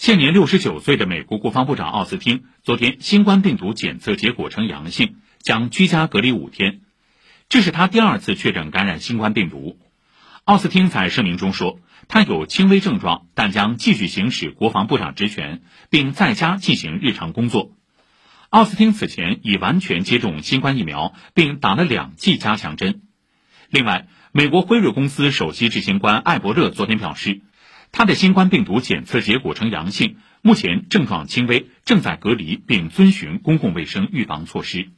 现年六十九岁的美国国防部长奥斯汀昨天新冠病毒检测结果呈阳性，将居家隔离五天。这是他第二次确诊感染新冠病毒。奥斯汀在声明中说，他有轻微症状，但将继续行使国防部长职权，并在家进行日常工作。奥斯汀此前已完全接种新冠疫苗，并打了两剂加强针。另外，美国辉瑞公司首席执行官艾伯勒昨天表示。他的新冠病毒检测结果呈阳性，目前症状轻微，正在隔离并遵循公共卫生预防措施。